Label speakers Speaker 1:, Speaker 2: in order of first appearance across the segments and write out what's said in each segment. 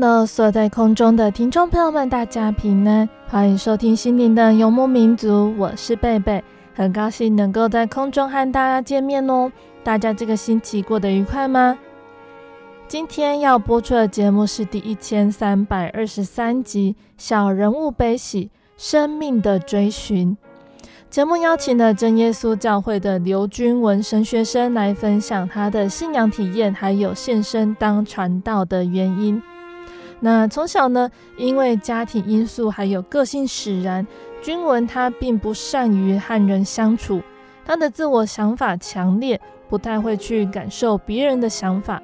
Speaker 1: 哈喽，所在空中的听众朋友们，大家平安，欢迎收听心灵的游牧民族，我是贝贝，很高兴能够在空中和大家见面哦。大家这个星期过得愉快吗？今天要播出的节目是第一千三百二十三集《小人物悲喜：生命的追寻》。节目邀请了真耶稣教会的刘君文神学生来分享他的信仰体验，还有献身当传道的原因。那从小呢，因为家庭因素还有个性使然，君文他并不善于和人相处，他的自我想法强烈，不太会去感受别人的想法，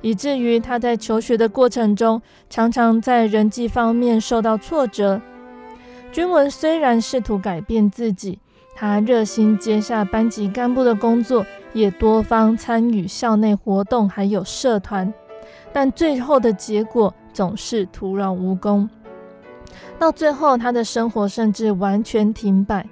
Speaker 1: 以至于他在求学的过程中，常常在人际方面受到挫折。君文虽然试图改变自己，他热心接下班级干部的工作，也多方参与校内活动，还有社团，但最后的结果，总是徒劳无功，到最后，他的生活甚至完全停摆。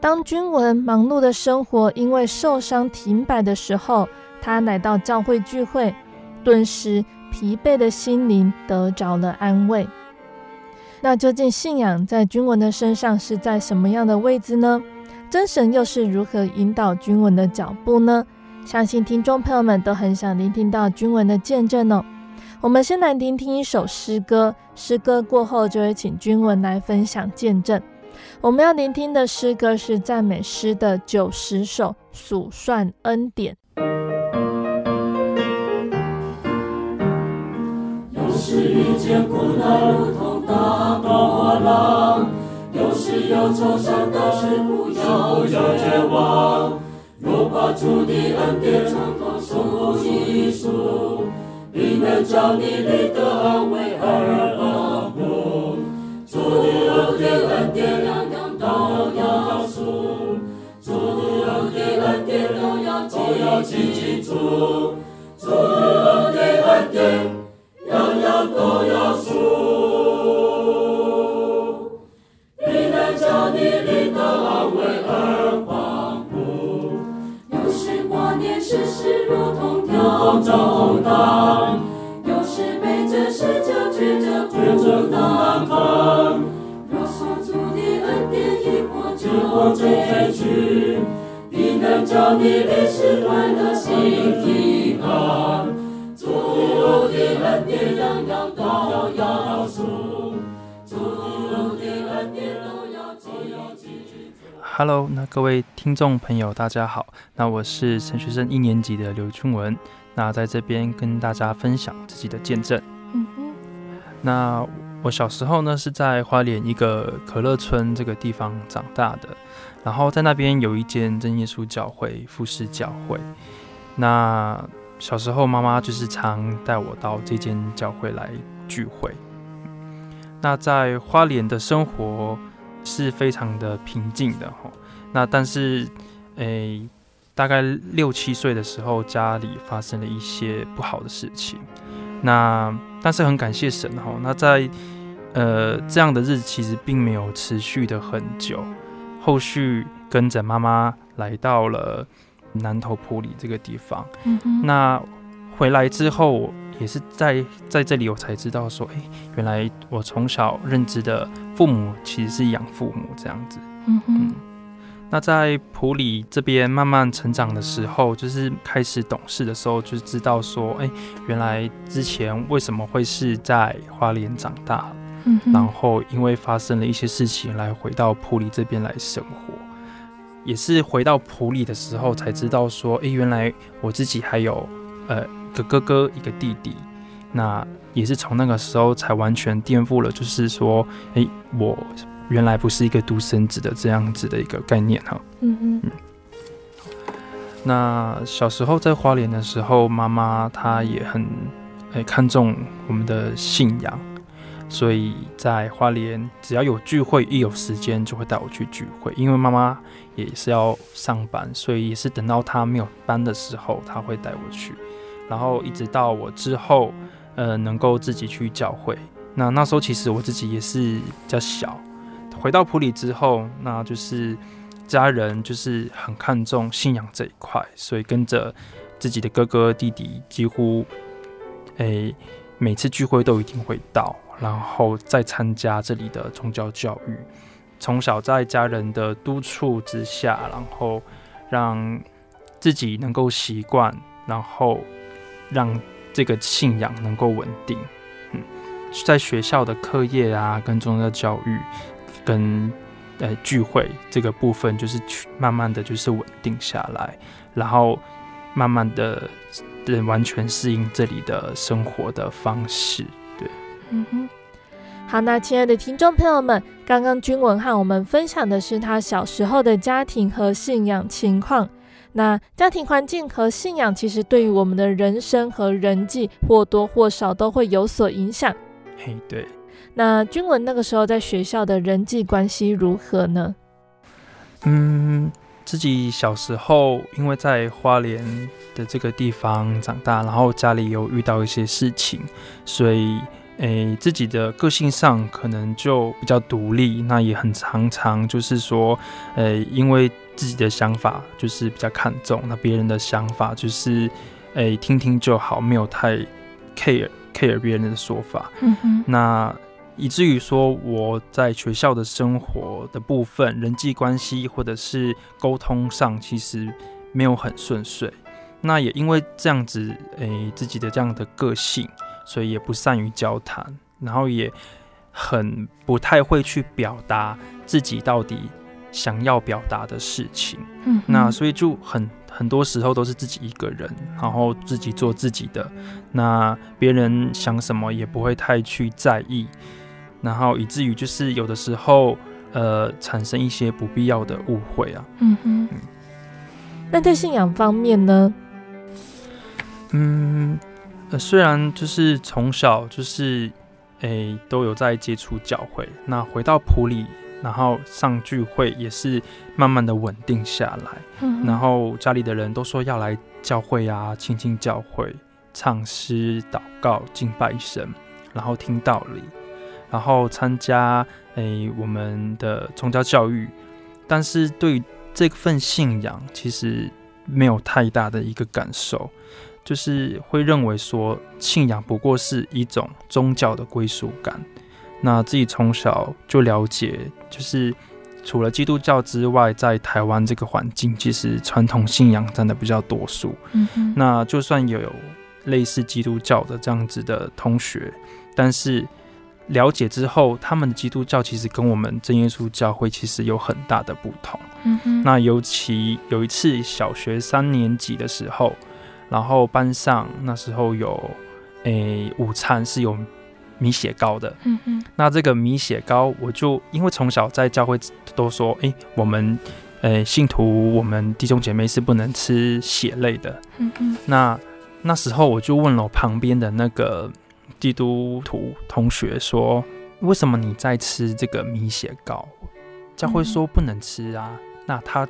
Speaker 1: 当君文忙碌的生活因为受伤停摆的时候，他来到教会聚会，顿时疲惫的心灵得着了安慰。那究竟信仰在君文的身上是在什么样的位置呢？真神又是如何引导君文的脚步呢？相信听众朋友们都很想聆听到君文的见证哦。我们先来聆听一首诗歌，诗歌过后就会请君文来分享见证。我们要聆听的诗歌是赞美诗的九十首，数算恩典。
Speaker 2: 有时遇见苦难如同大波浪，有时忧愁伤到是不要绝望，若把主的恩典从头数一数。必能叫你立的安慰而丰富，主的恩典恩典样样都要数，祝的恩典恩典都要都要紧紧住，主的恩典叫你历史快乐心平安，主的恩典样样都要数，主的恩典都要记住。
Speaker 3: Hello，那各位听众朋友，大家好，那我是陈学生一年级的刘俊文，那在这边跟大家分享自己的见证。嗯哼，那我小时候呢是在花莲一个可乐村这个地方长大的。然后在那边有一间真耶稣教会富士教会，那小时候妈妈就是常带我到这间教会来聚会。那在花莲的生活是非常的平静的哈。那但是，诶，大概六七岁的时候，家里发生了一些不好的事情。那但是很感谢神哈，那在呃这样的日子其实并没有持续的很久，后续跟着妈妈来到了南投埔里这个地方，那回来之后也是在在这里我才知道说，哎，原来我从小认知的父母其实是养父母这样子，
Speaker 1: 嗯哼。嗯
Speaker 3: 那在普里这边慢慢成长的时候，就是开始懂事的时候，就知道说，哎，原来之前为什么会是在花莲长大，
Speaker 1: 嗯，
Speaker 3: 然后因为发生了一些事情，来回到普里这边来生活，也是回到普里的时候才知道说，哎，原来我自己还有呃一个哥哥一个弟弟，那也是从那个时候才完全颠覆了，就是说，哎，我。原来不是一个独生子的这样子的一个概念哈。
Speaker 1: 嗯嗯。
Speaker 3: 那小时候在花莲的时候，妈妈她也很诶看重我们的信仰，所以在花莲只要有聚会，一有时间就会带我去聚会。因为妈妈也是要上班，所以也是等到她没有班的时候，她会带我去。然后一直到我之后，呃，能够自己去教会。那那时候其实我自己也是比较小。回到普里之后，那就是家人就是很看重信仰这一块，所以跟着自己的哥哥弟弟，几乎诶、每次聚会都一定会到，然后再参加这里的宗教教育。从小在家人的督促之下，然后让自己能够习惯，然后让这个信仰能够稳定。嗯，在学校的课业啊，跟宗教教育。跟呃聚会这个部分，就是去慢慢的就是稳定下来，然后慢慢的完全适应这里的生活的方式。对，
Speaker 1: 嗯哼。好，那亲爱的听众朋友们，刚刚君文和我们分享的是他小时候的家庭和信仰情况。那家庭环境和信仰，其实对于我们的人生和人际或多或少都会有所影响。
Speaker 3: 嘿，对。
Speaker 1: 那君文那个时候在学校的人际关系如何呢？
Speaker 3: 嗯，自己小时候因为在花莲的这个地方长大，然后家里有遇到一些事情，所以诶，自己的个性上可能就比较独立。那也很常常就是说，诶，因为自己的想法就是比较看重，那别人的想法就是诶听听就好，没有太 care care 别人的说法。
Speaker 1: 嗯哼，
Speaker 3: 那。以至于说我在学校的生活的部分，人际关系或者是沟通上，其实没有很顺遂。那也因为这样子，诶、欸，自己的这样的个性，所以也不善于交谈，然后也很不太会去表达自己到底想要表达的事情。
Speaker 1: 嗯，
Speaker 3: 那所以就很很多时候都是自己一个人，然后自己做自己的，那别人想什么也不会太去在意。然后以至于就是有的时候，呃，产生一些不必要的误会啊。
Speaker 1: 嗯哼。嗯。那在信仰方面呢？
Speaker 3: 嗯，呃，虽然就是从小就是，诶，都有在接触教会。那回到普里，然后上聚会也是慢慢的稳定下来。
Speaker 1: 嗯。
Speaker 3: 然后家里的人都说要来教会啊，亲近教会，唱诗、祷告、敬拜神，然后听道理。然后参加诶、欸、我们的宗教教育，但是对于这份信仰其实没有太大的一个感受，就是会认为说信仰不过是一种宗教的归属感。那自己从小就了解，就是除了基督教之外，在台湾这个环境，其实传统信仰占的比较多数。
Speaker 1: 嗯。
Speaker 3: 那就算有类似基督教的这样子的同学，但是。了解之后，他们的基督教其实跟我们真耶稣教会其实有很大的不同。
Speaker 1: 嗯哼。
Speaker 3: 那尤其有一次小学三年级的时候，然后班上那时候有诶、欸、午餐是有米血糕的。
Speaker 1: 嗯哼。
Speaker 3: 那这个米血糕，我就因为从小在教会都说，诶、欸，我们诶、欸、信徒，我们弟兄姐妹是不能吃血类的。
Speaker 1: 嗯哼。
Speaker 3: 那那时候我就问了我旁边的那个。基督徒同学说：“为什么你在吃这个米血糕？教会说不能吃啊。”那他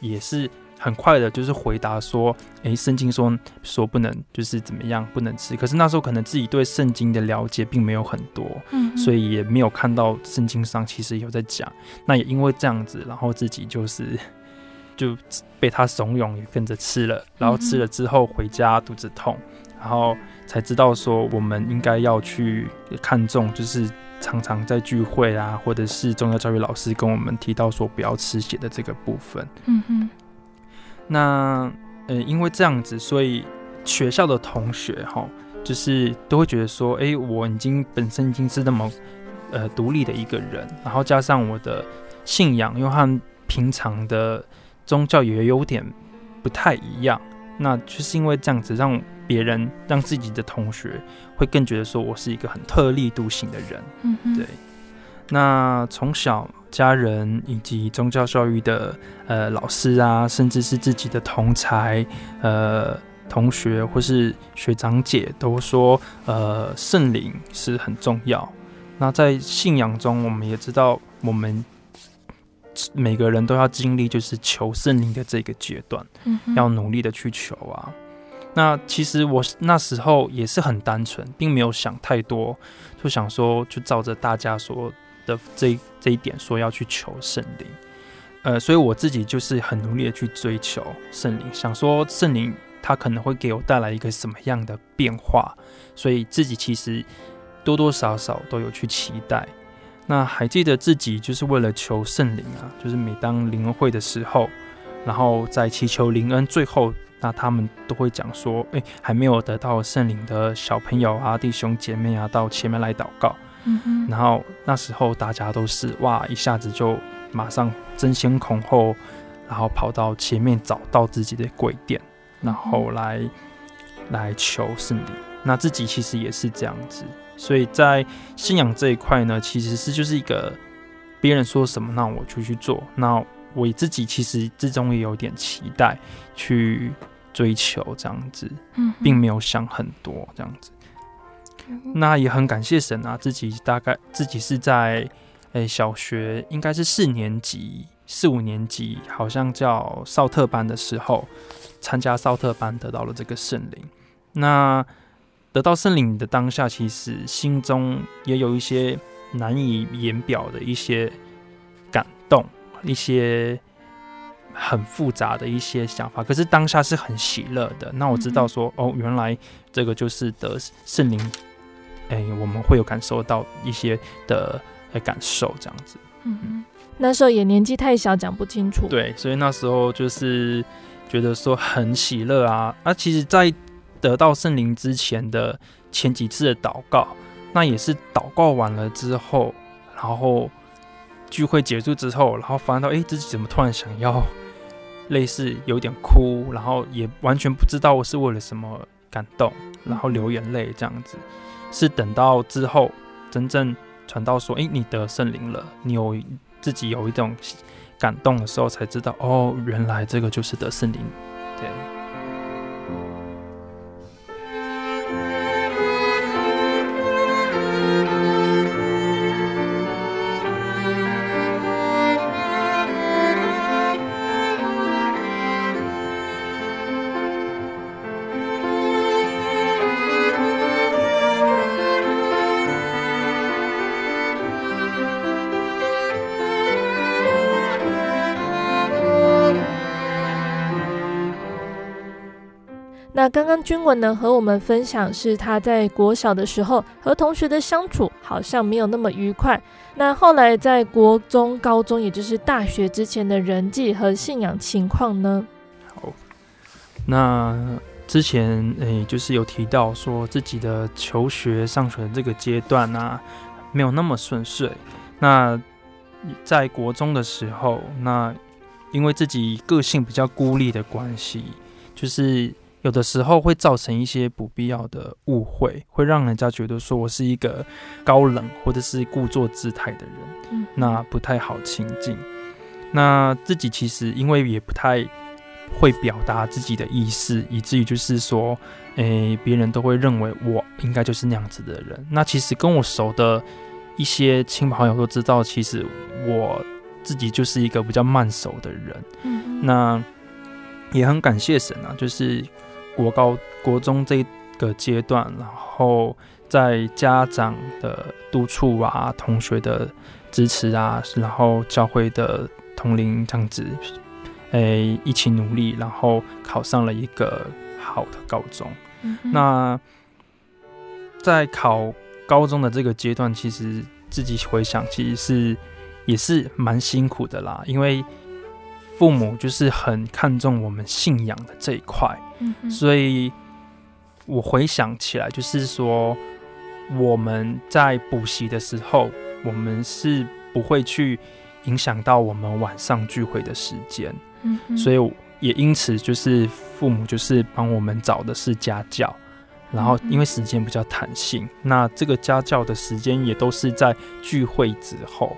Speaker 3: 也是很快的，就是回答说，诶，圣经说说不能，就是怎么样不能吃。可是那时候可能自己对圣经的了解并没有很多，嗯，所以也没有看到圣经上其实有在讲。那也因为这样子，然后自己就是 就被他怂恿，也跟着吃了。然后吃了之后回家肚子痛，然后才知道说我们应该要去看重，就是。常常在聚会啊，或者是宗教教育老师跟我们提到说不要吃血的这个部分。嗯哼。那呃，因为这样子，所以学校的同学哈，就是都会觉得说，哎、欸，我已经本身已经是那么呃独立的一个人，然后加上我的信仰又和平常的宗教也有点不太一样，那就是因为这样子让。别人让自己的同学会更觉得说我是一个很特立独行的人，嗯，对。那从小家人以及宗教教育的呃老师啊，甚至是自己的同才呃同学或是学长姐都说，呃圣灵是很重要。那在信仰中，我们也知道，我们每个人都要经历就是求圣灵的这个阶段，嗯，要努力的去求啊。那其实我那时候也是很单纯，并没有想太多，就想说就照着大家说的这这一点说要去求圣灵，呃，所以我自己就是很努力的去追求圣灵，想说圣灵他可能会给我带来一个什么样的变化，所以自己其实多多少少都有去期待。那还记得自己就是为了求圣灵啊，就是每当灵恩会的时候，然后在祈求灵恩最后。那他们都会讲说，哎、欸，还没有得到圣灵的小朋友啊、弟兄姐妹啊，到前面来祷告。嗯哼。然后那时候大家都是哇，一下子就马上争先恐后，然后跑到前面找到自己的柜垫，然后来、嗯、来求圣灵。那自己其实也是这样子，所以在信仰这一块呢，其实是就是一个别人说什么，那我就去做。那我自己其实之中也有点期待去。追求这样子，并没有想很多这样子。那也很感谢神啊，自己大概自己是在诶、欸、小学应该是四年级、四五年级，好像叫少特班的时候，参加少特班得到了这个圣灵。那得到圣灵的当下，其实心中也有一些难以言表的一些感动，一些。很复杂的一些想法，可是当下是很喜乐的。那我知道说，嗯、哦，原来这个就是得圣灵，哎、欸，我们会有感受到一些的感受，这样子。嗯
Speaker 1: 嗯。那时候也年纪太小，讲不清楚。
Speaker 3: 对，所以那时候就是觉得说很喜乐啊。啊，其实，在得到圣灵之前的前几次的祷告，那也是祷告完了之后，然后聚会结束之后，然后发现到，哎、欸，自己怎么突然想要。类似有点哭，然后也完全不知道我是为了什么感动，然后流眼泪这样子，是等到之后真正传到说，诶，你得圣灵了，你有自己有一种感动的时候，才知道，哦，原来这个就是得圣灵，
Speaker 1: 对。刚刚君文呢和我们分享是他在国小的时候和同学的相处好像没有那么愉快。那后来在国中、高中，也就是大学之前的人际和信仰情况呢？
Speaker 3: 好，那之前诶、就是有提到说自己的求学、上学的这个阶段啊，没有那么顺遂。那在国中的时候，那因为自己个性比较孤立的关系，就是。有的时候会造成一些不必要的误会，会让人家觉得说我是一个高冷或者是故作姿态的人，嗯，那不太好亲近。那自己其实因为也不太会表达自己的意思，以至于就是说，诶，别人都会认为我应该就是那样子的人。那其实跟我熟的一些亲朋好友都知道，其实我自己就是一个比较慢熟的人。嗯，那。也很感谢神啊，就是国高国中这个阶段，然后在家长的督促啊，同学的支持啊，然后教会的同龄这样子，哎，一起努力，然后考上了一个好的高中。嗯、那在考高中的这个阶段，其实自己回想，其实是也是蛮辛苦的啦，因为。父母就是很看重我们信仰的这一块，嗯，所以我回想起来，就是说我们在补习的时候，我们是不会去影响到我们晚上聚会的时间，嗯，所以也因此就是父母就是帮我们找的是家教，然后因为时间比较弹性，那这个家教的时间也都是在聚会之后，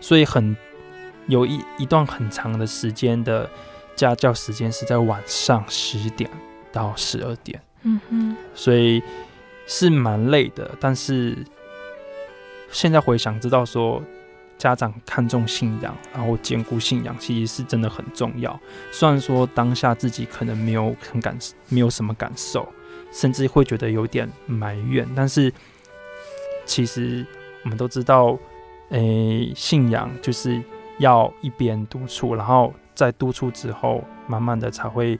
Speaker 3: 所以很。有一一段很长的时间的家教时间是在晚上十点到十二点，嗯哼，所以是蛮累的。但是现在回想，知道说家长看重信仰，然后兼顾信仰，其实是真的很重要。虽然说当下自己可能没有很感，没有什么感受，甚至会觉得有点埋怨，但是其实我们都知道，诶、欸，信仰就是。要一边督促，然后在督促之后，慢慢的才会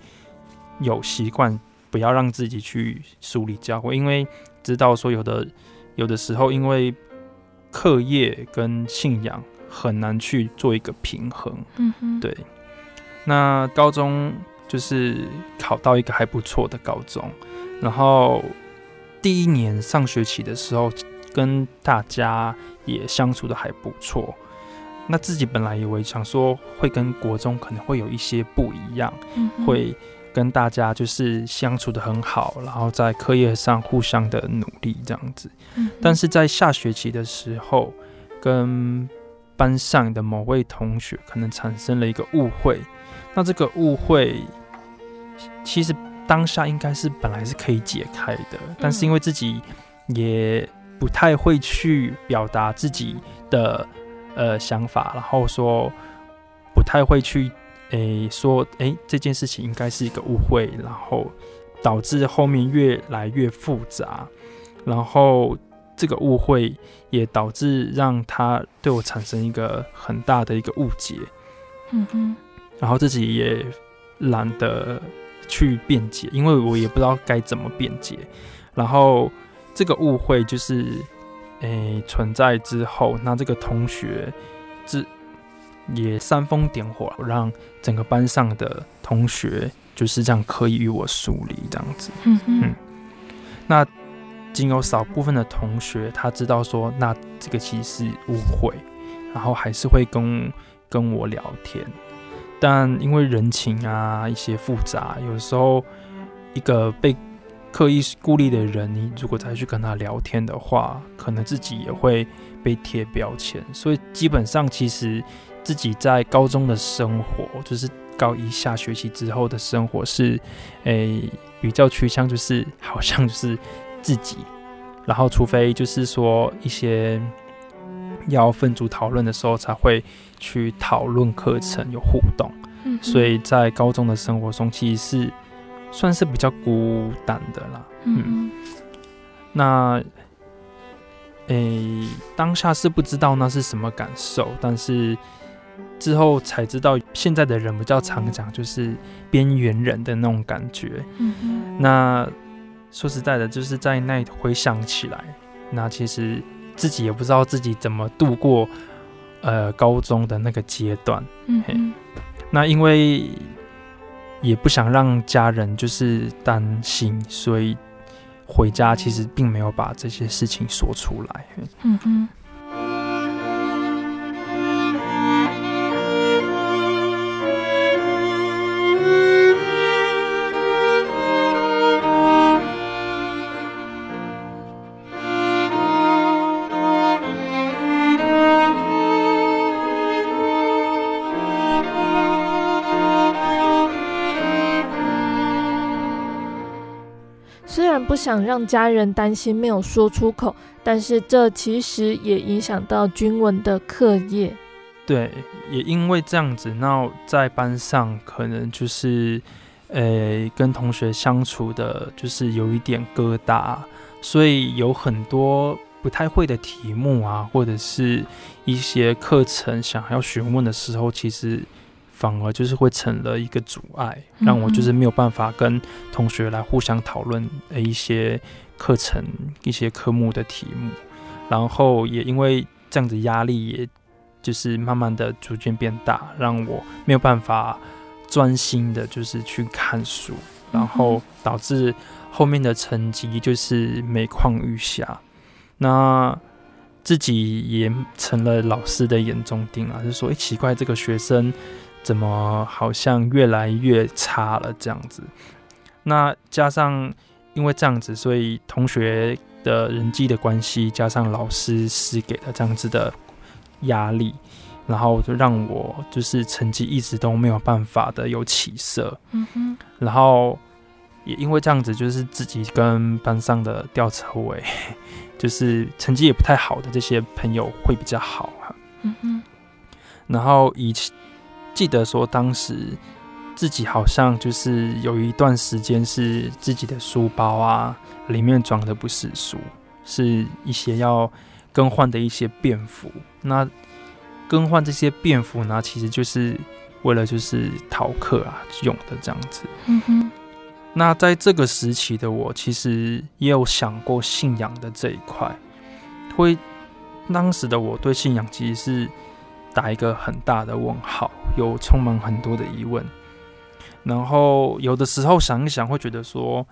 Speaker 3: 有习惯，不要让自己去疏离教会，因为知道说有的有的时候，因为课业跟信仰很难去做一个平衡。嗯哼，对。那高中就是考到一个还不错的高中，然后第一年上学期的时候，跟大家也相处的还不错。那自己本来以为想说会跟国中可能会有一些不一样，嗯、会跟大家就是相处得很好，然后在课业上互相的努力这样子。嗯、但是在下学期的时候，跟班上的某位同学可能产生了一个误会。那这个误会其实当下应该是本来是可以解开的，嗯、但是因为自己也不太会去表达自己的。呃，想法，然后说不太会去，诶、欸，说，诶、欸，这件事情应该是一个误会，然后导致后面越来越复杂，然后这个误会也导致让他对我产生一个很大的一个误解，嗯哼，然后自己也懒得去辩解，因为我也不知道该怎么辩解，然后这个误会就是。诶、欸，存在之后，那这个同学，这也煽风点火，让整个班上的同学就是这样刻意与我疏离，这样子。嗯嗯。那仅有少部分的同学，他知道说，那这个其实是误会，然后还是会跟跟我聊天，但因为人情啊一些复杂，有时候一个被。刻意孤立的人，你如果再去跟他聊天的话，可能自己也会被贴标签。所以基本上，其实自己在高中的生活，就是高一下学期之后的生活，是诶、欸、比较趋向，就是好像就是自己。然后，除非就是说一些要分组讨论的时候，才会去讨论课程，有互动。嗯，所以在高中的生活中，其实是。算是比较孤单的啦，嗯，嗯，那，诶、欸，当下是不知道那是什么感受，但是之后才知道，现在的人比较常讲，就是边缘人的那种感觉，那说实在的，就是在那回想起来，那其实自己也不知道自己怎么度过，呃，高中的那个阶段，嗯，嗯，那因为。也不想让家人就是担心，所以回家其实并没有把这些事情说出来。嗯哼。
Speaker 1: 不想让家人担心，没有说出口，但是这其实也影响到君文的课业。
Speaker 3: 对，也因为这样子，那在班上可能就是，诶，跟同学相处的，就是有一点疙瘩，所以有很多不太会的题目啊，或者是一些课程想要询问的时候，其实反而就是会成了一个阻碍，让我就是没有办法跟同学来互相讨论一些课程、一些科目的题目，然后也因为这样子压力，也就是慢慢的逐渐变大，让我没有办法。专心的，就是去看书，然后导致后面的成绩就是每况愈下。那自己也成了老师的眼中钉啊，就说：“哎，奇怪，这个学生怎么好像越来越差了？”这样子。那加上因为这样子，所以同学的人际的关系，加上老师施给的这样子的压力。然后就让我就是成绩一直都没有办法的有起色，嗯哼，然后也因为这样子，就是自己跟班上的吊车尾，就是成绩也不太好的这些朋友会比较好哈，嗯哼，然后以记得说当时自己好像就是有一段时间是自己的书包啊里面装的不是书，是一些要更换的一些便服，那。更换这些便服呢，其实就是为了就是逃课啊用的这样子。嗯哼。那在这个时期的我，其实也有想过信仰的这一块。会当时的我对信仰其实是打一个很大的问号，有充满很多的疑问。然后有的时候想一想，会觉得说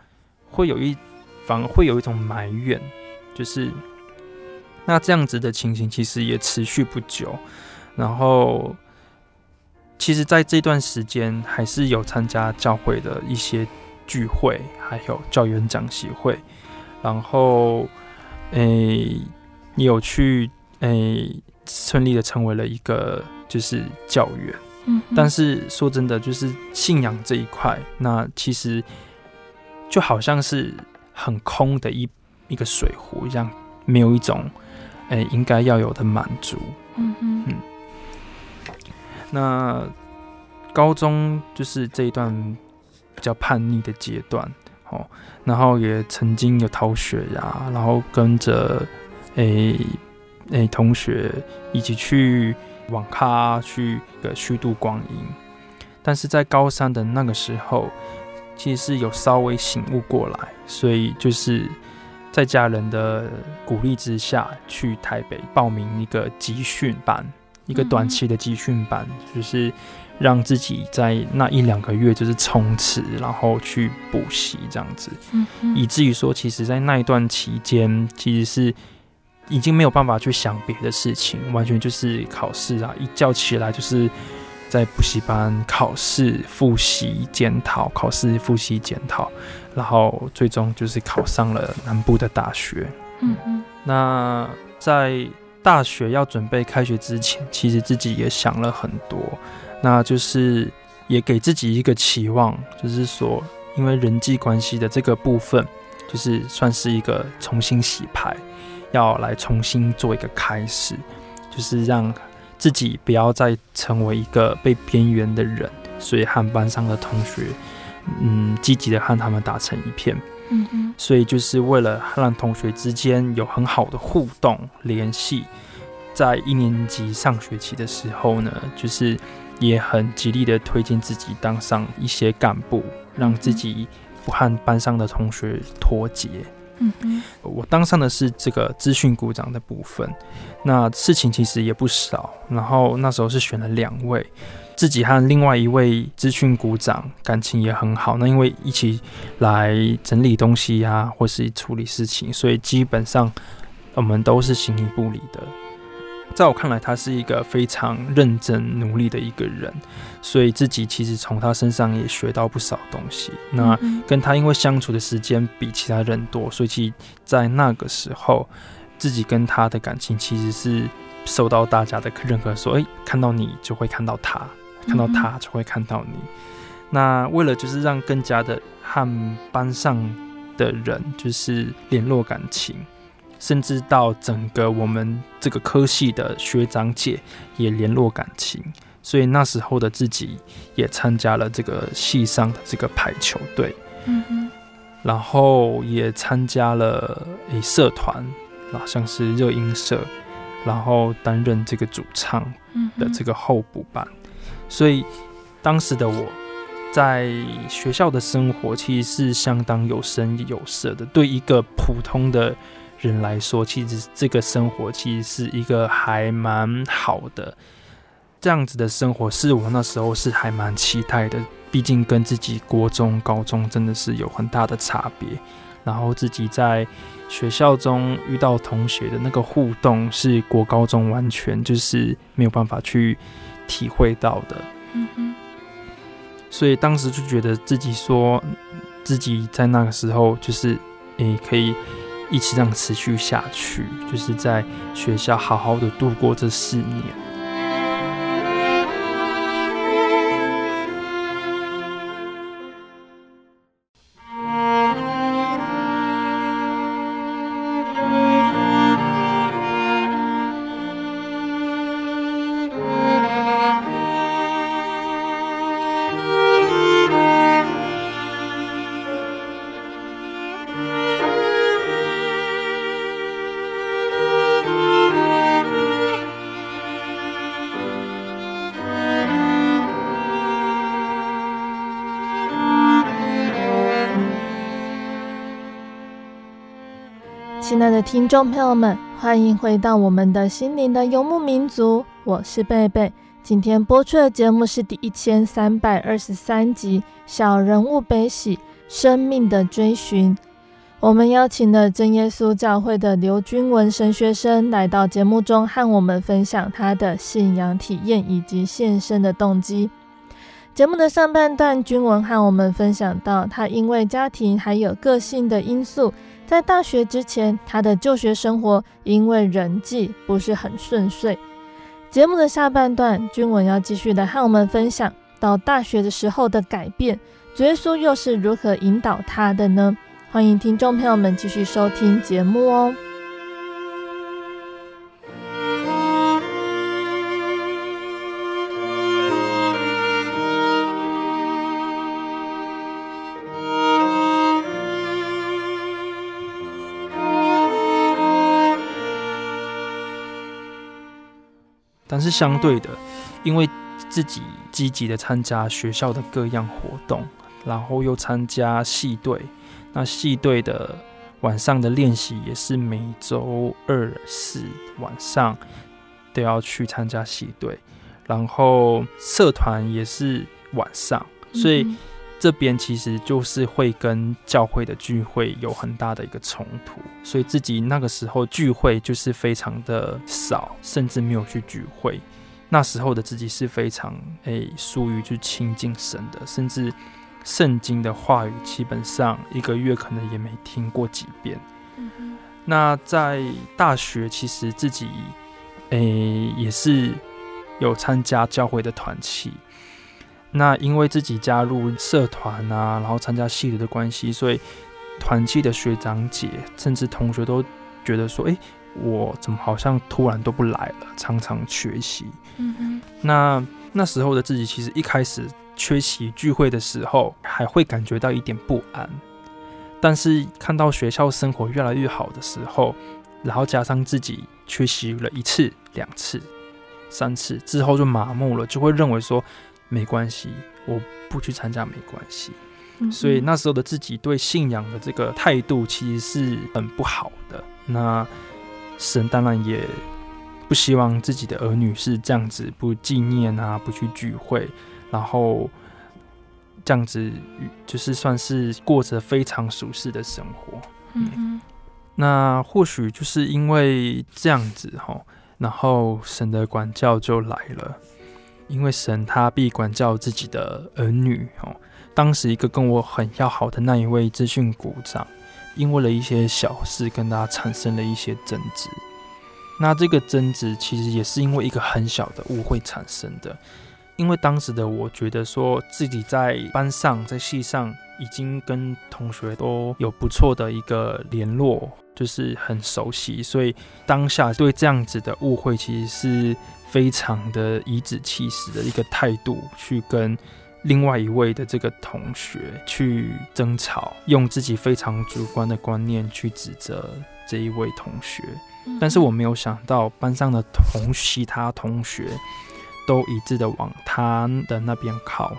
Speaker 3: 会有一反而会有一种埋怨，就是。那这样子的情形其实也持续不久，然后其实在这段时间还是有参加教会的一些聚会，还有教员讲习会，然后诶、欸、有去诶顺利的成为了一个就是教员，嗯，但是说真的，就是信仰这一块，那其实就好像是很空的一一个水壶一样，没有一种。诶、欸，应该要有的满足。嗯嗯嗯。那高中就是这一段比较叛逆的阶段，哦，然后也曾经有逃学呀，然后跟着哎哎、欸欸、同学一起去网咖去个虚度光阴。但是在高三的那个时候，其实是有稍微醒悟过来，所以就是。在家人的鼓励之下，去台北报名一个集训班，一个短期的集训班，就是让自己在那一两个月就是冲刺，然后去补习这样子，以至于说，其实，在那一段期间，其实是已经没有办法去想别的事情，完全就是考试啊，一觉起来就是。在补习班考试、复习、检讨，考试、复习、检讨，然后最终就是考上了南部的大学。嗯嗯。那在大学要准备开学之前，其实自己也想了很多，那就是也给自己一个期望，就是说，因为人际关系的这个部分，就是算是一个重新洗牌，要来重新做一个开始，就是让。自己不要再成为一个被边缘的人，所以和班上的同学，嗯，积极的和他们打成一片。嗯嗯，所以就是为了让同学之间有很好的互动联系，在一年级上学期的时候呢，就是也很极力的推荐自己当上一些干部，让自己不和班上的同学脱节。嗯嗯，我当上的是这个资讯股长的部分，那事情其实也不少。然后那时候是选了两位，自己和另外一位资讯股长感情也很好。那因为一起来整理东西呀、啊，或是处理事情，所以基本上我们都是形影不离的。在我看来，他是一个非常认真努力的一个人，所以自己其实从他身上也学到不少东西。那跟他因为相处的时间比其他人多，所以其在那个时候，自己跟他的感情其实是受到大家的认可。说，诶，看到你就会看到他，看到他就会看到你。那为了就是让更加的和班上的人就是联络感情。甚至到整个我们这个科系的学长姐也联络感情，所以那时候的自己也参加了这个系上的这个排球队，嗯，然后也参加了诶社团，啊像是热音社，然后担任这个主唱的这个候补班，所以当时的我。在学校的生活其实是相当有声有色的。对一个普通的人来说，其实这个生活其实是一个还蛮好的。这样子的生活是我那时候是还蛮期待的。毕竟跟自己国中、高中真的是有很大的差别。然后自己在学校中遇到同学的那个互动，是国高中完全就是没有办法去体会到的。嗯哼。所以当时就觉得自己说，自己在那个时候就是，诶、欸，可以一起这样持续下去，就是在学校好好的度过这四年。
Speaker 1: 的听众朋友们，欢迎回到我们的心灵的游牧民族，我是贝贝。今天播出的节目是第一千三百二十三集《小人物悲喜：生命的追寻》。我们邀请了真耶稣教会的刘君文神学生来到节目中，和我们分享他的信仰体验以及献身的动机。节目的上半段，君文和我们分享到，他因为家庭还有个性的因素。在大学之前，他的就学生活因为人际不是很顺遂。节目的下半段，君文要继续的和我们分享到大学的时候的改变，主耶稣又是如何引导他的呢？欢迎听众朋友们继续收听节目哦。
Speaker 3: 但是相对的，因为自己积极的参加学校的各样活动，然后又参加系队，那系队的晚上的练习也是每周二四晚上都要去参加系队，然后社团也是晚上，所以。这边其实就是会跟教会的聚会有很大的一个冲突，所以自己那个时候聚会就是非常的少，甚至没有去聚会。那时候的自己是非常诶，疏于去亲近神的，甚至圣经的话语基本上一个月可能也没听过几遍。那在大学其实自己诶也是有参加教会的团契。那因为自己加入社团啊，然后参加系里的关系，所以团契的学长姐甚至同学都觉得说：“哎，我怎么好像突然都不来了，常常缺席。”嗯哼。那那时候的自己其实一开始缺席聚会的时候，还会感觉到一点不安。但是看到学校生活越来越好的时候，然后加上自己缺席了一次、两次、三次之后就麻木了，就会认为说。没关系，我不去参加没关系。嗯、所以那时候的自己对信仰的这个态度其实是很不好的。那神当然也不希望自己的儿女是这样子，不纪念啊，不去聚会，然后这样子就是算是过着非常舒适的生活。嗯，嗯，那或许就是因为这样子哈，然后神的管教就来了。因为神他必管教自己的儿女哦。当时一个跟我很要好的那一位资讯股长，因为了一些小事跟他产生了一些争执。那这个争执其实也是因为一个很小的误会产生的。因为当时的我觉得说自己在班上在系上已经跟同学都有不错的一个联络，就是很熟悉，所以当下对这样子的误会其实是。非常的颐指气使的一个态度去跟另外一位的这个同学去争吵，用自己非常主观的观念去指责这一位同学。但是我没有想到班上的同其他同学都一致的往他的那边靠，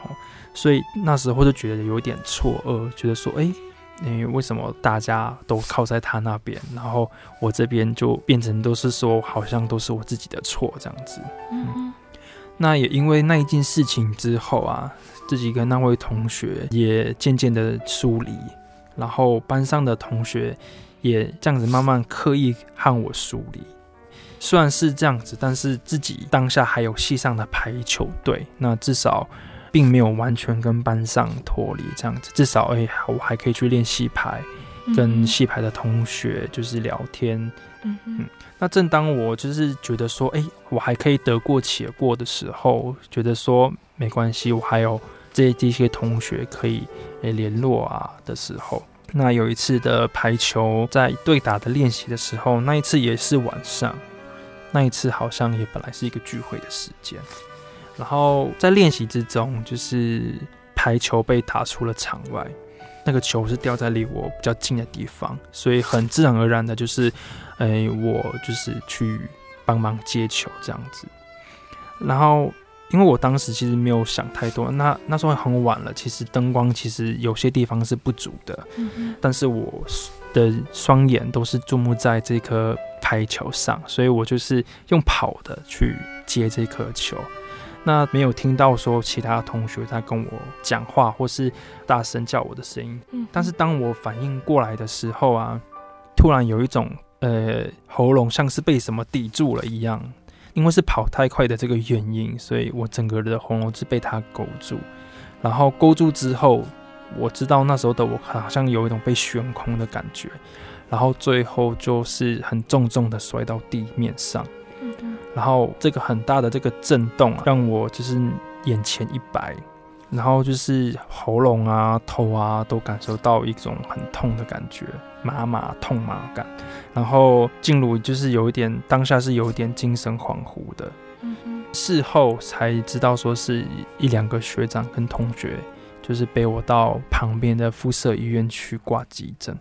Speaker 3: 所以那时候就觉得有点错愕，觉得说，哎。因为为什么大家都靠在他那边，然后我这边就变成都是说，好像都是我自己的错这样子。嗯，那也因为那一件事情之后啊，自己跟那位同学也渐渐的疏离，然后班上的同学也这样子慢慢刻意和我疏离。虽然是这样子，但是自己当下还有系上的排球队，那至少。并没有完全跟班上脱离这样子，至少哎，我还可以去练戏排，跟戏排的同学就是聊天。嗯嗯。那正当我就是觉得说，哎，我还可以得过且过的时候，觉得说没关系，我还有这这些同学可以诶联络啊的时候，那有一次的排球在对打的练习的时候，那一次也是晚上，那一次好像也本来是一个聚会的时间。然后在练习之中，就是排球被打出了场外，那个球是掉在离我比较近的地方，所以很自然而然的，就是，哎，我就是去帮忙接球这样子。然后，因为我当时其实没有想太多，那那时候很晚了，其实灯光其实有些地方是不足的，嗯，但是我的双眼都是注目在这颗排球上，所以我就是用跑的去接这颗球。那没有听到说其他同学在跟我讲话，或是大声叫我的声音。嗯，但是当我反应过来的时候啊，突然有一种呃喉咙像是被什么抵住了一样，因为是跑太快的这个原因，所以我整个人的喉咙是被它勾住。然后勾住之后，我知道那时候的我好像有一种被悬空的感觉，然后最后就是很重重的摔到地面上。然后这个很大的这个震动啊，让我就是眼前一白，然后就是喉咙啊、头啊都感受到一种很痛的感觉，麻麻痛麻感。然后进入就是有一点当下是有一点精神恍惚的。事后才知道说是一两个学长跟同学，就是背我到旁边的附设医院去挂急诊。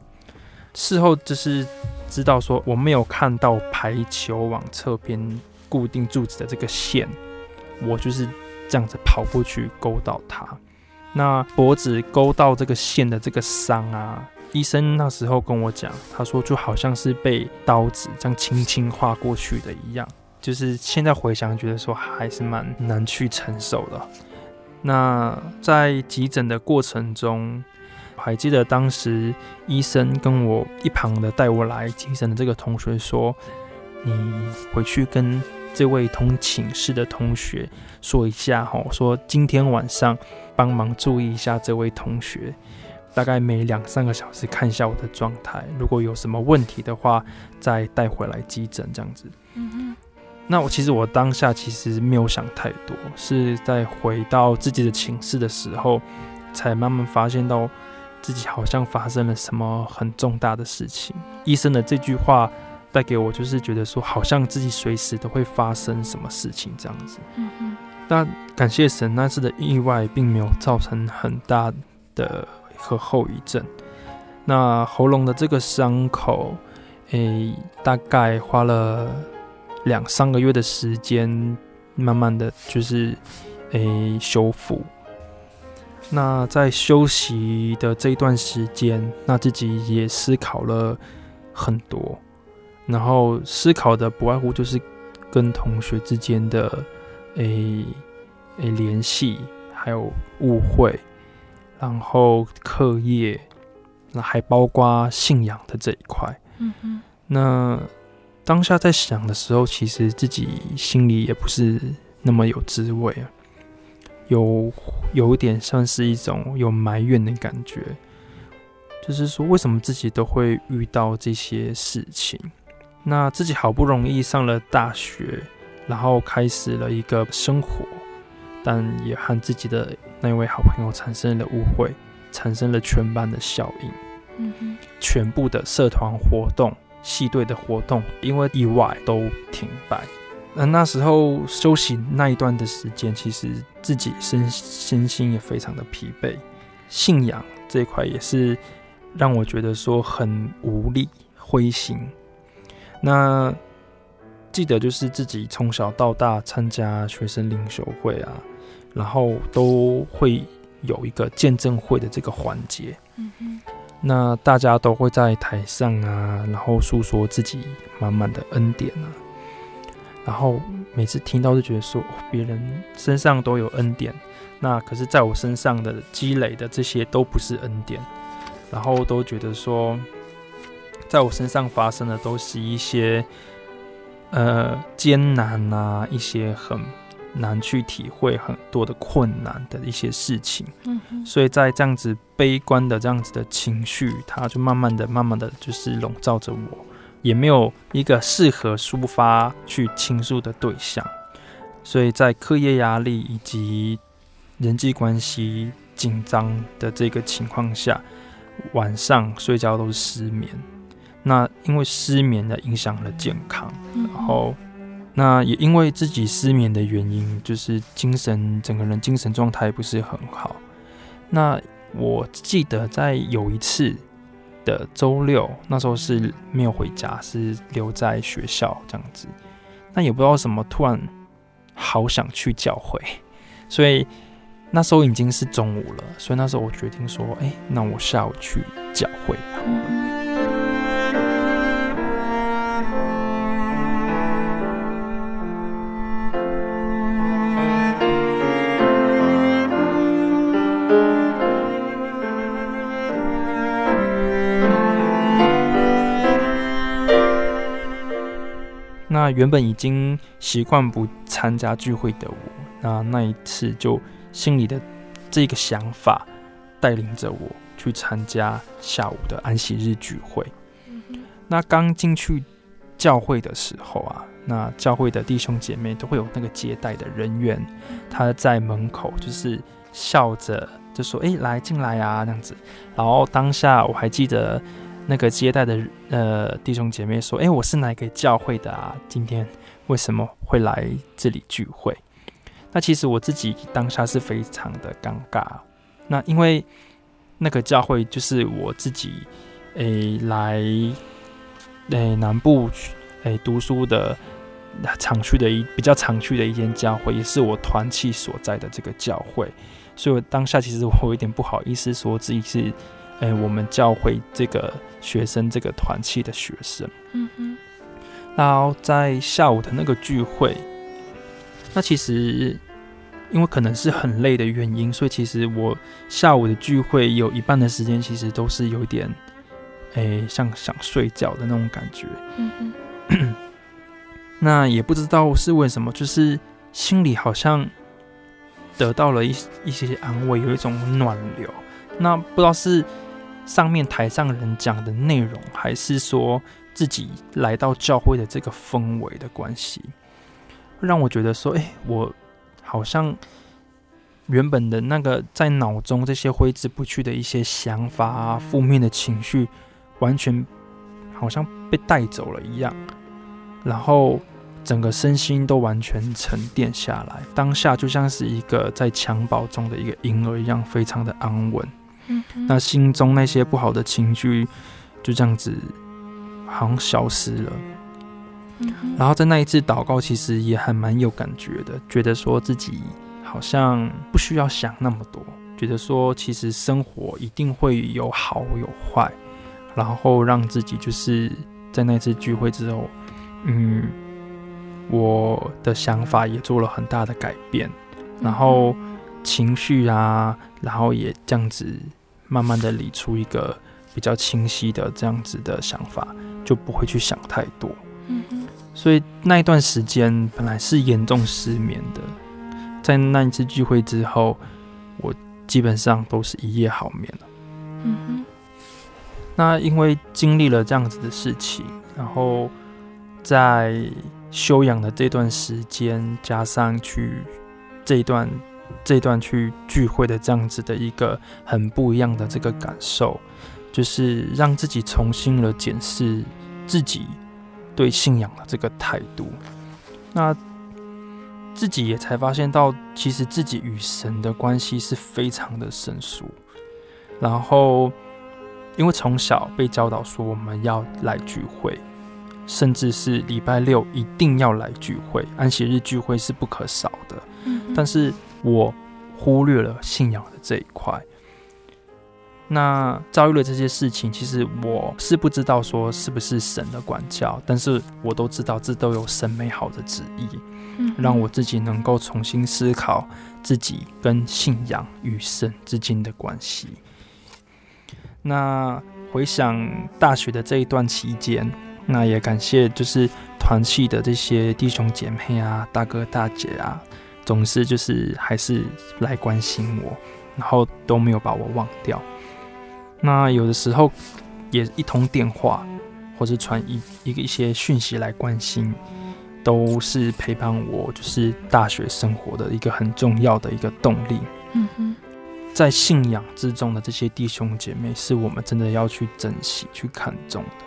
Speaker 3: 事后就是知道说我没有看到排球网侧边。固定柱子的这个线，我就是这样子跑过去勾到它。那脖子勾到这个线的这个伤啊，医生那时候跟我讲，他说就好像是被刀子这样轻轻划过去的一样。就是现在回想，觉得说还是蛮难去承受的。那在急诊的过程中，还记得当时医生跟我一旁的带我来急诊的这个同学说。你回去跟这位同寝室的同学说一下哈，说今天晚上帮忙注意一下这位同学，大概每两三个小时看一下我的状态，如果有什么问题的话，再带回来急诊这样子。嗯哼。那我其实我当下其实没有想太多，是在回到自己的寝室的时候，才慢慢发现到自己好像发生了什么很重大的事情。医生的这句话。带给我就是觉得说，好像自己随时都会发生什么事情这样子。嗯嗯。但感谢神，那次的意外并没有造成很大的和后遗症。那喉咙的这个伤口，诶、欸，大概花了两三个月的时间，慢慢的就是诶、欸、修复。那在休息的这一段时间，那自己也思考了很多。然后思考的不外乎就是跟同学之间的诶诶联系，还有误会，然后课业，那还包括信仰的这一块。嗯哼。那当下在想的时候，其实自己心里也不是那么有滋味啊，有有一点像是一种有埋怨的感觉，就是说为什么自己都会遇到这些事情。那自己好不容易上了大学，然后开始了一个生活，但也和自己的那位好朋友产生了误会，产生了全班的效应。嗯哼，全部的社团活动、系队的活动，因为意外都停摆。那那时候休息那一段的时间，其实自己身身心也非常的疲惫，信仰这一块也是让我觉得说很无力、灰心。那记得就是自己从小到大参加学生领袖会啊，然后都会有一个见证会的这个环节。嗯哼，那大家都会在台上啊，然后诉说自己满满的恩典啊。然后每次听到就觉得说，别人身上都有恩典，那可是在我身上的积累的这些都不是恩典，然后都觉得说，在我身上发生的都是一些呃艰难啊，一些很难去体会很多的困难的一些事情。嗯，所以在这样子悲观的这样子的情绪，它就慢慢的、慢慢的就是笼罩着我。也没有一个适合抒发去倾诉的对象，所以在课业压力以及人际关系紧张的这个情况下，晚上睡觉都是失眠。那因为失眠的影响了健康，然后那也因为自己失眠的原因，就是精神整个人精神状态不是很好。那我记得在有一次。的周六，那时候是没有回家，是留在学校这样子。那也不知道什么，突然好想去教会，所以那时候已经是中午了。所以那时候我决定说，哎，那我下午去教会好了。那原本已经习惯不参加聚会的我，那那一次就心里的这个想法带领着我去参加下午的安息日聚会。那刚进去教会的时候啊，那教会的弟兄姐妹都会有那个接待的人员，他在门口就是笑着就说：“哎，来进来啊，这样子。”然后当下我还记得。那个接待的呃弟兄姐妹说：“哎，我是哪个教会的啊？今天为什么会来这里聚会？”那其实我自己当下是非常的尴尬。那因为那个教会就是我自己诶来诶南部诶读书的常去的一比较常去的一间教会，也是我团契所在的这个教会，所以我当下其实我有点不好意思说自己是。哎，我们教会这个学生这个团契的学生，嗯哼，然后在下午的那个聚会，那其实因为可能是很累的原因，所以其实我下午的聚会有一半的时间其实都是有点，哎，像想睡觉的那种感觉，嗯哼，那也不知道是为什么，就是心里好像得到了一一些安慰，有一种暖流，那不知道是。上面台上人讲的内容，还是说自己来到教会的这个氛围的关系，让我觉得说，哎、我好像原本的那个在脑中这些挥之不去的一些想法啊，负面的情绪，完全好像被带走了一样，然后整个身心都完全沉淀下来，当下就像是一个在襁褓中的一个婴儿一样，非常的安稳。那心中那些不好的情绪就这样子好像消失了。然后在那一次祷告，其实也还蛮有感觉的，觉得说自己好像不需要想那么多，觉得说其实生活一定会有好有坏，然后让自己就是在那次聚会之后，嗯，我的想法也做了很大的改变，然后情绪啊，然后也这样子。慢慢的理出一个比较清晰的这样子的想法，就不会去想太多。嗯哼。所以那一段时间本来是严重失眠的，在那一次聚会之后，我基本上都是一夜好眠了。嗯哼。那因为经历了这样子的事情，然后在休养的这段时间，加上去这一段。这段去聚会的这样子的一个很不一样的这个感受，就是让自己重新的检视自己对信仰的这个态度。那自己也才发现到，其实自己与神的关系是非常的生疏。然后，因为从小被教导说我们要来聚会，甚至是礼拜六一定要来聚会，安息日聚会是不可少的。嗯，但是我忽略了信仰的这一块。那遭遇了这些事情，其实我是不知道说是不是神的管教，但是我都知道这都有神美好的旨意，嗯，让我自己能够重新思考自己跟信仰与神之间的关系。那回想大学的这一段期间，那也感谢就是团契的这些弟兄姐妹啊、大哥大姐啊，总是就是还是来关心我，然后都没有把我忘掉。那有的时候也一通电话，或是传一一个一些讯息来关心，都是陪伴我，就是大学生活的一个很重要的一个动力。嗯哼，在信仰之中的这些弟兄姐妹，是我们真的要去珍惜、去看重的。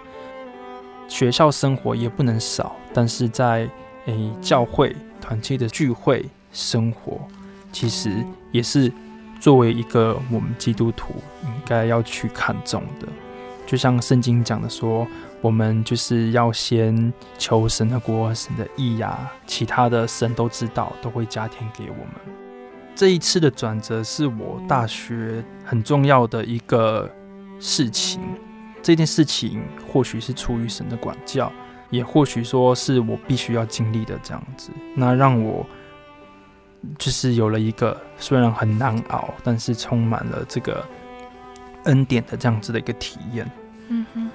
Speaker 3: 学校生活也不能少，但是在诶、教会团契的聚会生活，其实也是。作为一个我们基督徒应该要去看重的，就像圣经讲的说，我们就是要先求神的国、神的义呀、其他的神都知道，都会加添给我们。这一次的转折是我大学很重要的一个事情，这件事情或许是出于神的管教，也或许说是我必须要经历的这样子，那让我。就是有了一个虽然很难熬，但是充满了这个恩典的这样子的一个体验。嗯哼，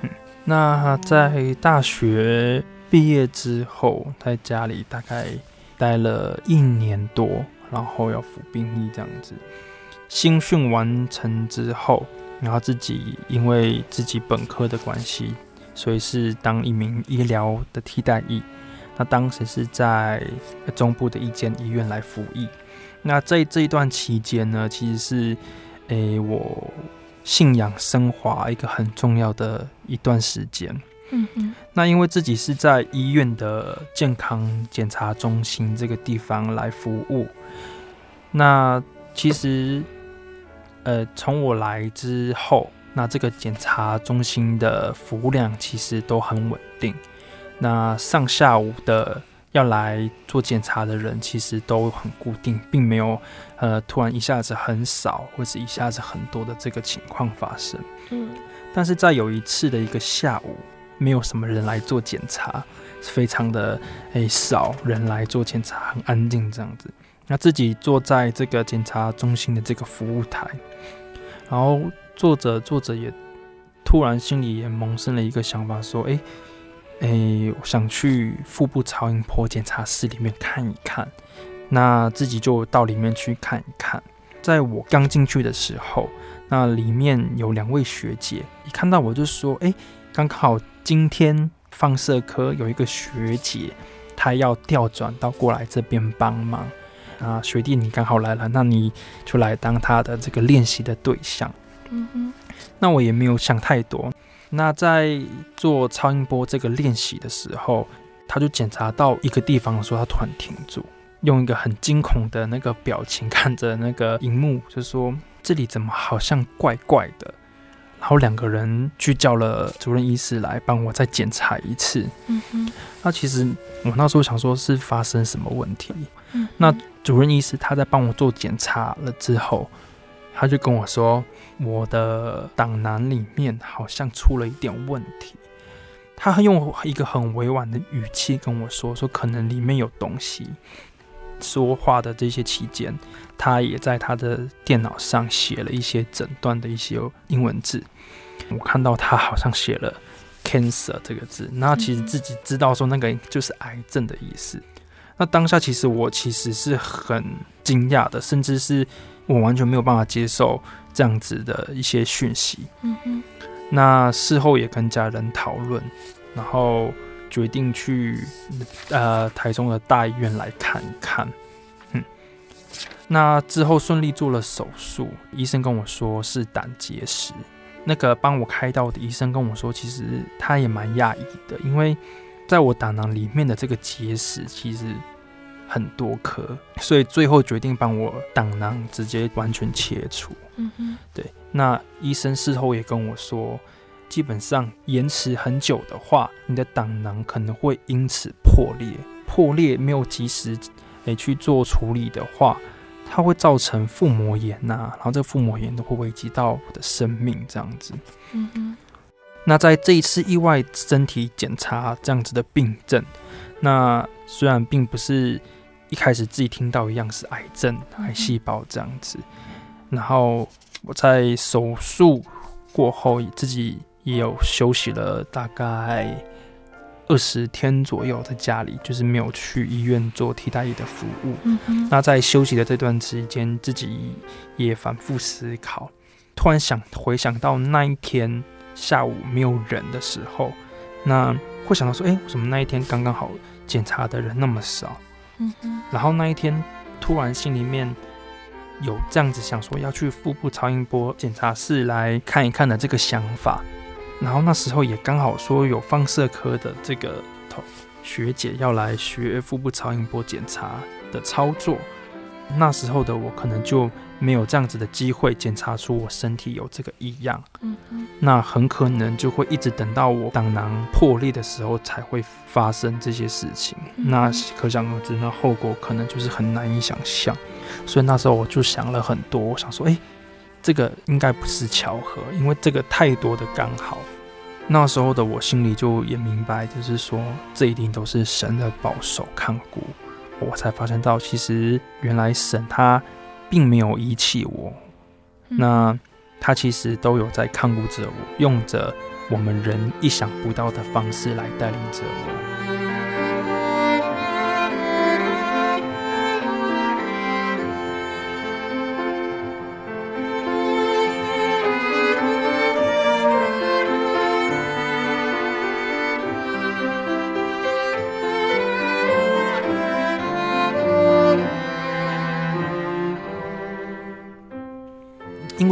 Speaker 3: 那在大学毕业之后，在家里大概待了一年多，然后要服兵役这样子。新训完成之后，然后自己因为自己本科的关系，所以是当一名医疗的替代役。那当时是在中部的一间医院来服役。那在这一段期间呢，其实是诶、欸、我信仰升华一个很重要的一段时间。嗯嗯。那因为自己是在医院的健康检查中心这个地方来服务，那其实呃从我来之后，那这个检查中心的服务量其实都很稳定。那上下午的要来做检查的人，其实都很固定，并没有呃突然一下子很少，或是一下子很多的这个情况发生。嗯，但是在有一次的一个下午，没有什么人来做检查，非常的诶、欸、少人来做检查，很安静这样子。那自己坐在这个检查中心的这个服务台，然后坐着坐着也突然心里也萌生了一个想法，说：“诶、欸。”诶、欸，我想去腹部超音波检查室里面看一看，那自己就到里面去看一看。在我刚进去的时候，那里面有两位学姐，一看到我就说：“哎、欸，刚好今天放射科有一个学姐，她要调转到过来这边帮忙啊，学弟你刚好来了，那你就来当她的这个练习的对象。”嗯哼，那我也没有想太多。那在做超音波这个练习的时候，他就检查到一个地方的时候，他突然停住，用一个很惊恐的那个表情看着那个荧幕，就说：“这里怎么好像怪怪的？”然后两个人去叫了主任医师来帮我再检查一次。嗯哼。那其实我那时候想说，是发生什么问题？嗯。那主任医师他在帮我做检查了之后，他就跟我说。我的胆囊里面好像出了一点问题，他用一个很委婉的语气跟我说，说可能里面有东西。说话的这些期间，他也在他的电脑上写了一些诊断的一些英文字。我看到他好像写了 “cancer” 这个字，那其实自己知道说那个就是癌症的意思。那当下其实我其实是很惊讶的，甚至是我完全没有办法接受。这样子的一些讯息，嗯，那事后也跟家人讨论，然后决定去呃台中的大医院来看看，嗯，那之后顺利做了手术，医生跟我说是胆结石，那个帮我开刀的医生跟我说，其实他也蛮讶异的，因为在我胆囊里面的这个结石其实很多颗，所以最后决定帮我胆囊直接完全切除。
Speaker 1: 嗯哼，
Speaker 3: 对。那医生事后也跟我说，基本上延迟很久的话，你的胆囊可能会因此破裂。破裂没有及时诶去做处理的话，它会造成腹膜炎呐、啊，然后这个腹膜炎都会危及到我的生命这样子。
Speaker 1: 嗯哼。
Speaker 3: 那在这一次意外身体检查这样子的病症，那虽然并不是一开始自己听到一样是癌症、癌细胞这样子，然后我在手术过后自己也有休息了大概二十天左右，在家里就是没有去医院做替代役的服务。
Speaker 1: 嗯哼。
Speaker 3: 那在休息的这段时间，自己也反复思考，突然想回想到那一天。下午没有人的时候，那会想到说，哎、欸，为什么那一天刚刚好检查的人那么少？
Speaker 1: 嗯哼。
Speaker 3: 然后那一天突然心里面有这样子想说要去腹部超音波检查室来看一看的这个想法。然后那时候也刚好说有放射科的这个同学姐要来学腹部超音波检查的操作。那时候的我可能就。没有这样子的机会检查出我身体有这个
Speaker 1: 异样，
Speaker 3: 那很可能就会一直等到我胆囊破裂的时候才会发生这些事情。
Speaker 1: 嗯、
Speaker 3: 那可想而知，那后果可能就是很难以想象。所以那时候我就想了很多，我想说，哎，这个应该不是巧合，因为这个太多的刚好。那时候的我心里就也明白，就是说这一定都是神的保守看顾。我才发现到，其实原来神他。并没有遗弃我，那他其实都有在看顾着我，用着我们人意想不到的方式来带领着我。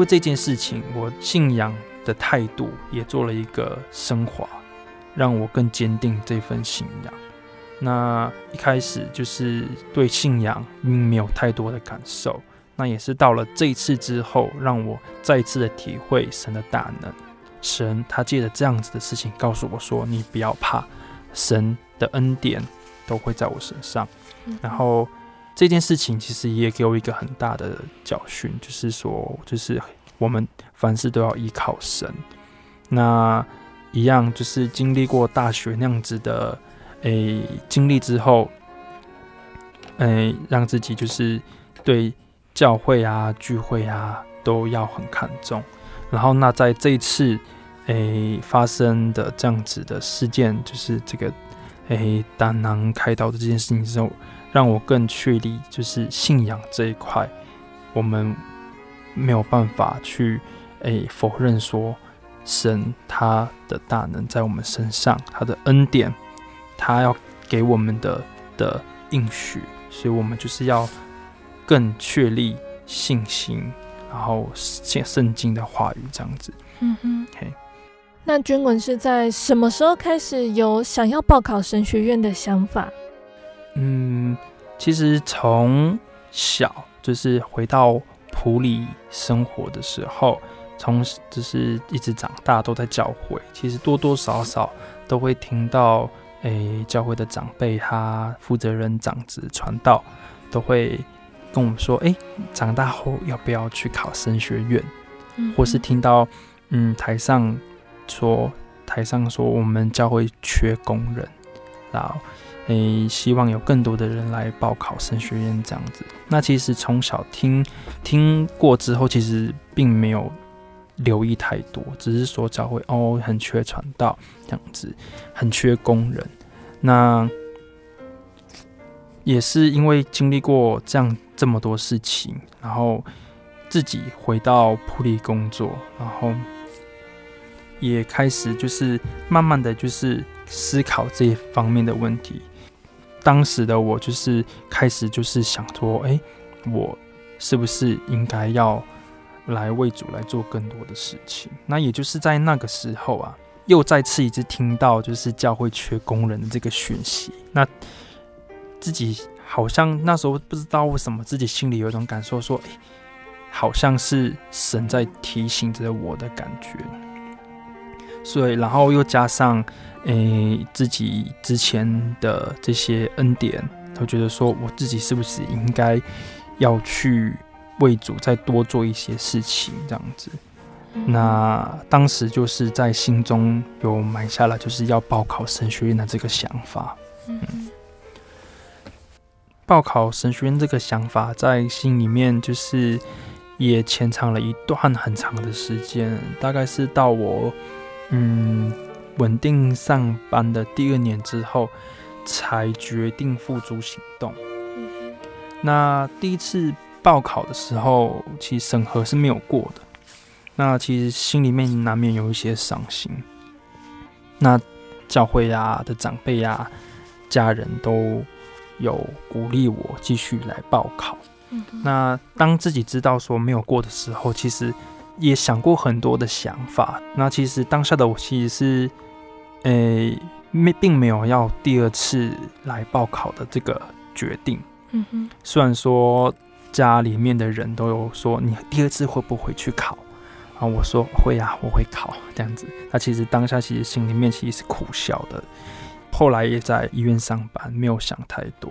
Speaker 3: 为这件事情，我信仰的态度也做了一个升华，让我更坚定这份信仰。那一开始就是对信仰并没有太多的感受，那也是到了这一次之后，让我再一次的体会神的大能。神他借着这样子的事情告诉我说：“你不要怕，神的恩典都会在我身上。”然后。这件事情其实也给我一个很大的教训，就是说，就是我们凡事都要依靠神。那一样就是经历过大学那样子的诶经历之后，诶让自己就是对教会啊聚会啊都要很看重。然后那在这一次诶发生的这样子的事件，就是这个诶胆囊开刀的这件事情之后。让我更确立，就是信仰这一块，我们没有办法去诶、欸、否认说神他的大能在我们身上，他的恩典，他要给我们的的应许，所以我们就是要更确立信心，然后圣圣经的话语这样子。
Speaker 1: 嗯哼，
Speaker 3: 嘿，
Speaker 1: 那军文是在什么时候开始有想要报考神学院的想法？
Speaker 3: 嗯，其实从小就是回到普里生活的时候，从就是一直长大都在教会，其实多多少少都会听到，诶，教会的长辈他负责人长子传道都会跟我们说，诶，长大后要不要去考神学院？
Speaker 1: 嗯，
Speaker 3: 或是听到，嗯，台上说台上说我们教会缺工人，然后。诶，希望有更多的人来报考神学院这样子。那其实从小听听过之后，其实并没有留意太多，只是说教会哦很缺传道这样子，很缺工人。那也是因为经历过这样这么多事情，然后自己回到普里工作，然后也开始就是慢慢的就是思考这一方面的问题。当时的我就是开始就是想说，哎，我是不是应该要来为主来做更多的事情？那也就是在那个时候啊，又再次一次听到就是教会缺工人的这个讯息，那自己好像那时候不知道为什么自己心里有一种感受说，说、欸、好像是神在提醒着我的感觉。所以，然后又加上诶、欸、自己之前的这些恩典，都觉得说我自己是不是应该要去为主再多做一些事情，这样子。那当时就是在心中有埋下了就是要报考神学院的这个想法。嗯，报考神学院这个想法在心里面就是也潜藏了一段很长的时间，大概是到我嗯稳定上班的第二年之后，才决定付诸行动。那第一次报考的时候，其实审核是没有过的。那其实心里面难免有一些伤心。那教会呀的长辈呀、家人都有鼓励我继续来报考。那当自己知道说没有过的时候，其实也想过很多的想法。那其实当下的我其实是，诶，没并没有要第二次来报考的这个决定。嗯哼。虽然说家里面的人都有说，你第二次会不会去考？然后我说会呀、啊，我会考这样子。他其实当下其实心里面其实是苦笑的。后来也在医院上班，没有想太多，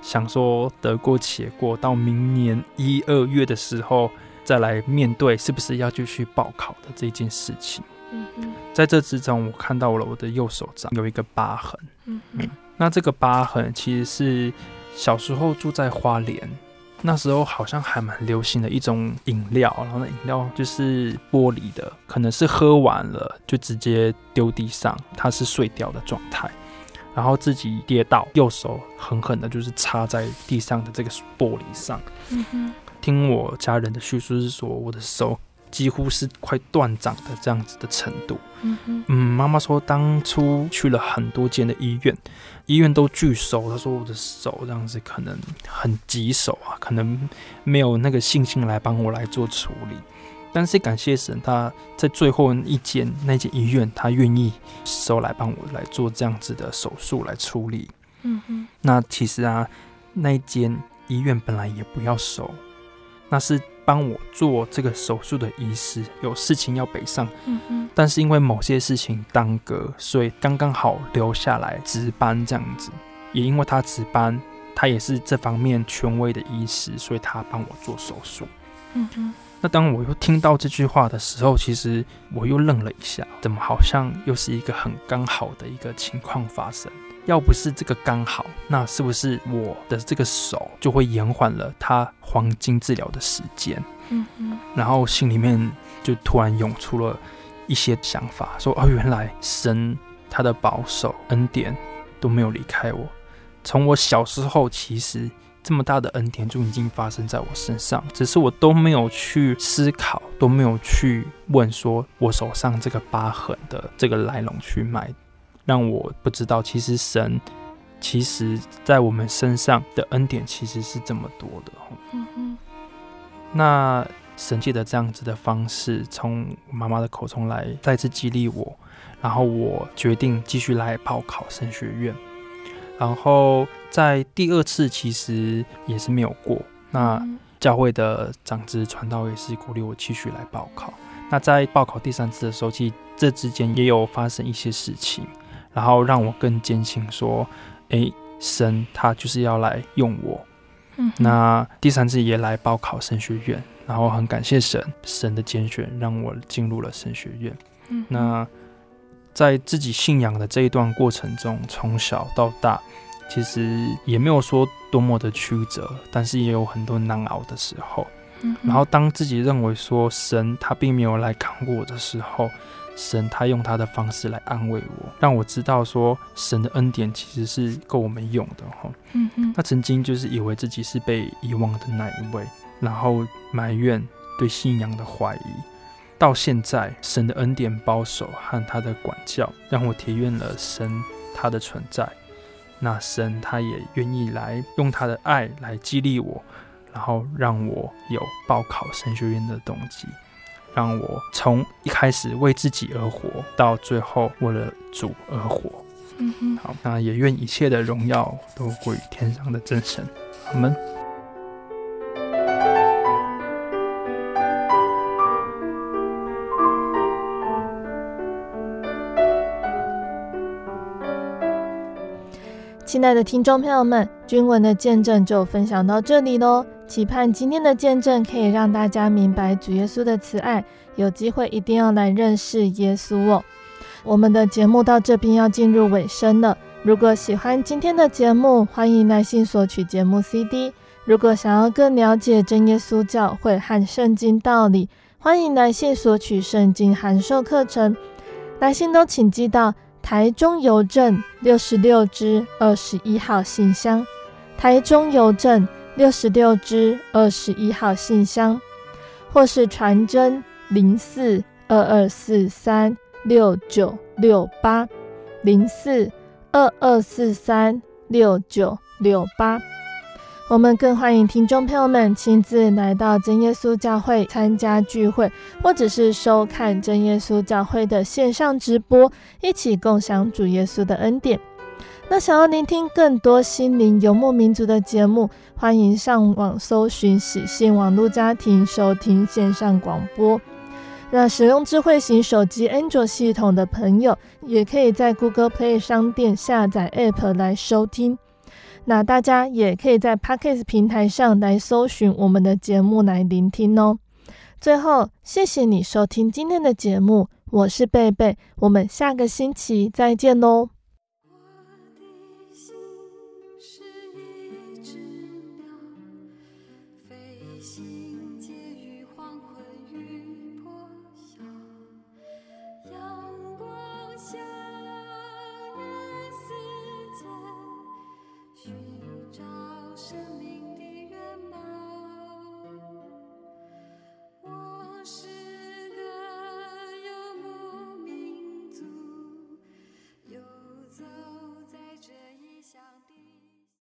Speaker 3: 想说得过且过，到明年一二月的时候再来面对是不是要继续报考的这件事情。在这之中，我看到了我的右手掌有一个疤痕。嗯嗯。那这个疤痕其实是小时候住在花莲。那时候好像还蛮流行的一种饮料，然后那饮料就是玻璃的，可能是喝完了就直接丢地上，它是碎掉的状态，然后自己跌倒，右手狠狠的就是插在地上的这个玻璃上。听我家人的叙述是说，我的手几乎是快断掌的这样子的程度。嗯，嗯，妈妈说当初去了很多间的医院。医院都拒收，她说我的手这样子可能很棘手啊，可能没有那个信心来帮我来做处理。但是感谢神，他在最后一间那间医院，他愿意收来帮我来做这样子的手术来处理。嗯哼，那其实啊，那一间医院本来也不要收，那是。帮我做这个手术的医师有事情要北上，嗯哼，但是因为某些事情耽搁，所以刚刚好留下来值班这样子。也因为他值班，他也是这方面权威的医师，所以他帮我做手术。嗯哼，那当我又听到这句话的时候，其实我又愣了一下，怎么好像又是一个很刚好的一个情况发生？要不是这个刚好，那是不是我的这个手就会延缓了他黄金治疗的时间？嗯嗯，然后心里面就突然涌出了一些想法，说：哦，原来神他的保守恩典都没有离开我。从我小时候，其实这么大的恩典就已经发生在我身上，只是我都没有去思考，都没有去问，说我手上这个疤痕的这个来龙去脉。让我不知道，其实神，其实在我们身上的恩典其实是这么多的。那神借的这样子的方式，从妈妈的口中来再次激励我，然后我决定继续来报考神学院。然后在第二次其实也是没有过。那教会的长子传道也是鼓励我继续来报考。那在报考第三次的时候，其实这之间也有发生一些事情。然后让我更坚信说，诶，神他就是要来用我。嗯，那第三次也来报考神学院，然后很感谢神，神的拣选让我进入了神学院。嗯，那在自己信仰的这一段过程中，从小到大，其实也没有说多么的曲折，但是也有很多难熬的时候。嗯，然后当自己认为说神他并没有来看过我的时候。神他用他的方式来安慰我，让我知道说神的恩典其实是够我们用的哈。嗯嗯。他曾经就是以为自己是被遗忘的那一位，然后埋怨对信仰的怀疑，到现在神的恩典保守和他的管教，让我体验了神他的存在。那神他也愿意来用他的爱来激励我，然后让我有报考神学院的动机。让我从一开始为自己而活，到最后为了主而活。
Speaker 1: 嗯哼，
Speaker 3: 好，那也愿一切的荣耀都归于天上的真神。阿门。
Speaker 1: 亲爱的听众朋友们，君文的见证就分享到这里喽。期盼今天的见证可以让大家明白主耶稣的慈爱，有机会一定要来认识耶稣哦。我们的节目到这边要进入尾声了。如果喜欢今天的节目，欢迎来信索取节目 CD。如果想要更了解真耶稣教会和圣经道理，欢迎来信索取圣经函授课程。来信都请寄到。台中邮政六十六支二十一号信箱，台中邮政六十六支二十一号信箱，或是传真零四二二四三六九六八零四二二四三六九六八。我们更欢迎听众朋友们亲自来到真耶稣教会参加聚会，或者是收看真耶稣教会的线上直播，一起共享主耶稣的恩典。那想要聆听更多心灵游牧民族的节目，欢迎上网搜寻喜信网络家庭收听线上广播。那使用智慧型手机安卓系统的朋友，也可以在 Google Play 商店下载 App 来收听。那大家也可以在 Podcast 平台上来搜寻我们的节目来聆听哦。最后，谢谢你收听今天的节目，我是贝贝，我们下个星期再
Speaker 4: 见喽。